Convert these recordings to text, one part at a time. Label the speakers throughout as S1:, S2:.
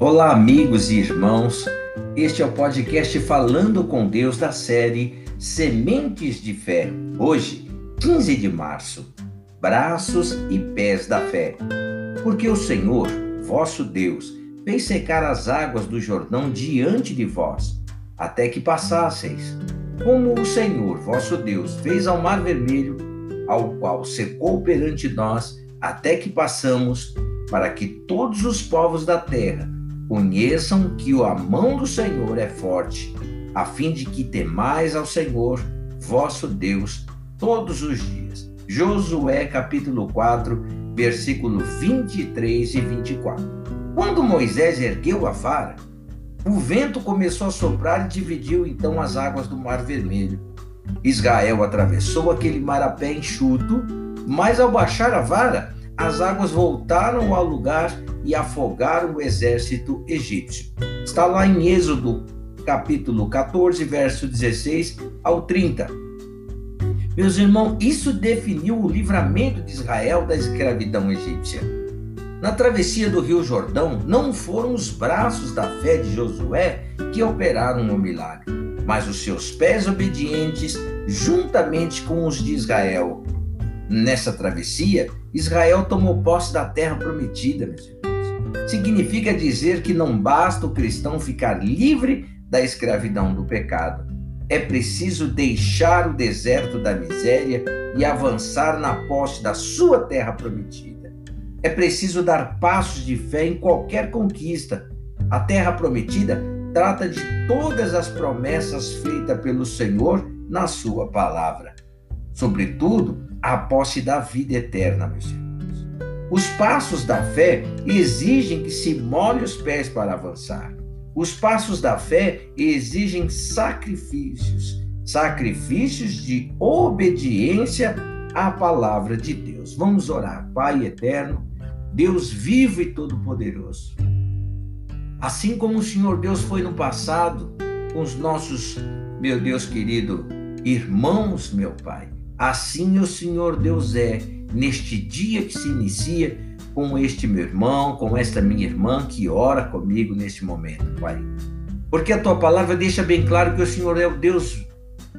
S1: Olá, amigos e irmãos. Este é o podcast Falando com Deus da série Sementes de Fé. Hoje, 15 de março. Braços e pés da fé. Porque o Senhor, vosso Deus, fez secar as águas do Jordão diante de vós, até que passasseis. Como o Senhor, vosso Deus, fez ao Mar Vermelho, ao qual secou perante nós, até que passamos, para que todos os povos da terra conheçam que a mão do Senhor é forte, a fim de que temais ao Senhor, vosso Deus, todos os dias. Josué capítulo 4, versículo 23 e 24. Quando Moisés ergueu a vara, o vento começou a soprar e dividiu então as águas do Mar Vermelho. Israel atravessou aquele mar a pé enxuto, mas ao baixar a vara, as águas voltaram ao lugar e afogaram o exército egípcio. Está lá em Êxodo, capítulo 14, verso 16 ao 30. Meus irmãos, isso definiu o livramento de Israel da escravidão egípcia. Na travessia do Rio Jordão, não foram os braços da fé de Josué que operaram o milagre, mas os seus pés obedientes, juntamente com os de Israel. Nessa travessia, Israel tomou posse da terra prometida, meus irmãos. Significa dizer que não basta o cristão ficar livre da escravidão do pecado. É preciso deixar o deserto da miséria e avançar na posse da sua terra prometida. É preciso dar passos de fé em qualquer conquista. A terra prometida trata de todas as promessas feitas pelo Senhor na sua palavra. Sobretudo, a posse da vida eterna, meus irmãos. Os passos da fé exigem que se molhe os pés para avançar. Os passos da fé exigem sacrifícios, sacrifícios de obediência à palavra de Deus. Vamos orar, Pai eterno, Deus vivo e todo-poderoso. Assim como o Senhor Deus foi no passado com os nossos, meu Deus querido, irmãos, meu Pai, Assim o Senhor Deus é neste dia que se inicia com este meu irmão, com esta minha irmã que ora comigo neste momento, Pai. Porque a tua palavra deixa bem claro que o Senhor é o Deus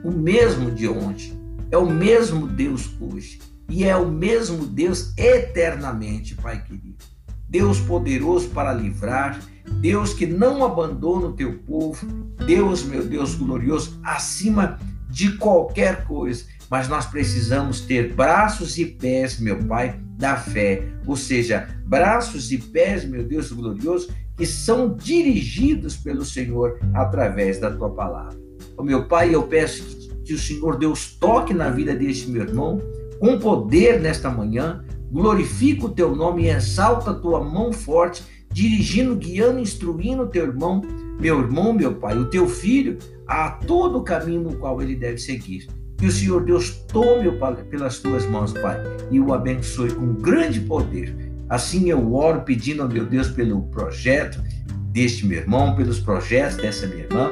S1: o mesmo de ontem, é o mesmo Deus hoje e é o mesmo Deus eternamente, Pai querido. Deus poderoso para livrar, Deus que não abandona o teu povo, Deus, meu Deus glorioso, acima de qualquer coisa mas nós precisamos ter braços e pés, meu Pai, da fé, ou seja, braços e pés, meu Deus glorioso, que são dirigidos pelo Senhor através da tua palavra. O meu Pai, eu peço que, que o Senhor Deus toque na vida deste meu irmão com poder nesta manhã, glorifica o teu nome e exalta a tua mão forte, dirigindo, guiando, instruindo o teu irmão, meu irmão, meu pai, o teu filho, a todo o caminho no qual ele deve seguir. Que o Senhor Deus tome-o pelas tuas mãos, Pai, e o abençoe com grande poder. Assim eu oro pedindo ao meu Deus pelo projeto deste meu irmão, pelos projetos dessa minha irmã,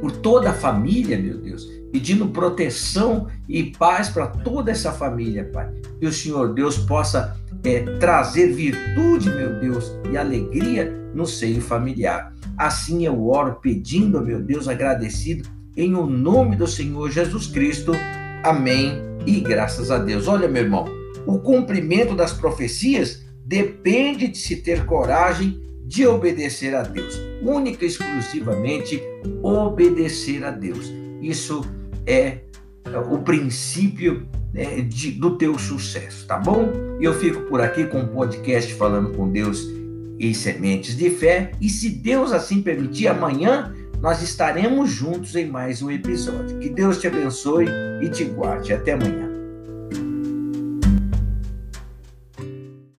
S1: por toda a família, meu Deus, pedindo proteção e paz para toda essa família, Pai. Que o Senhor Deus possa é, trazer virtude, meu Deus, e alegria no seio familiar. Assim eu oro pedindo, meu Deus, agradecido em o nome do Senhor Jesus Cristo. Amém e graças a Deus. Olha, meu irmão, o cumprimento das profecias depende de se ter coragem de obedecer a Deus, única e exclusivamente obedecer a Deus. Isso é o princípio né, de, do teu sucesso, tá bom? Eu fico por aqui com um podcast falando com Deus em sementes de fé e se Deus assim permitir, amanhã nós estaremos juntos em mais um episódio. Que Deus te abençoe e te guarde. Até amanhã.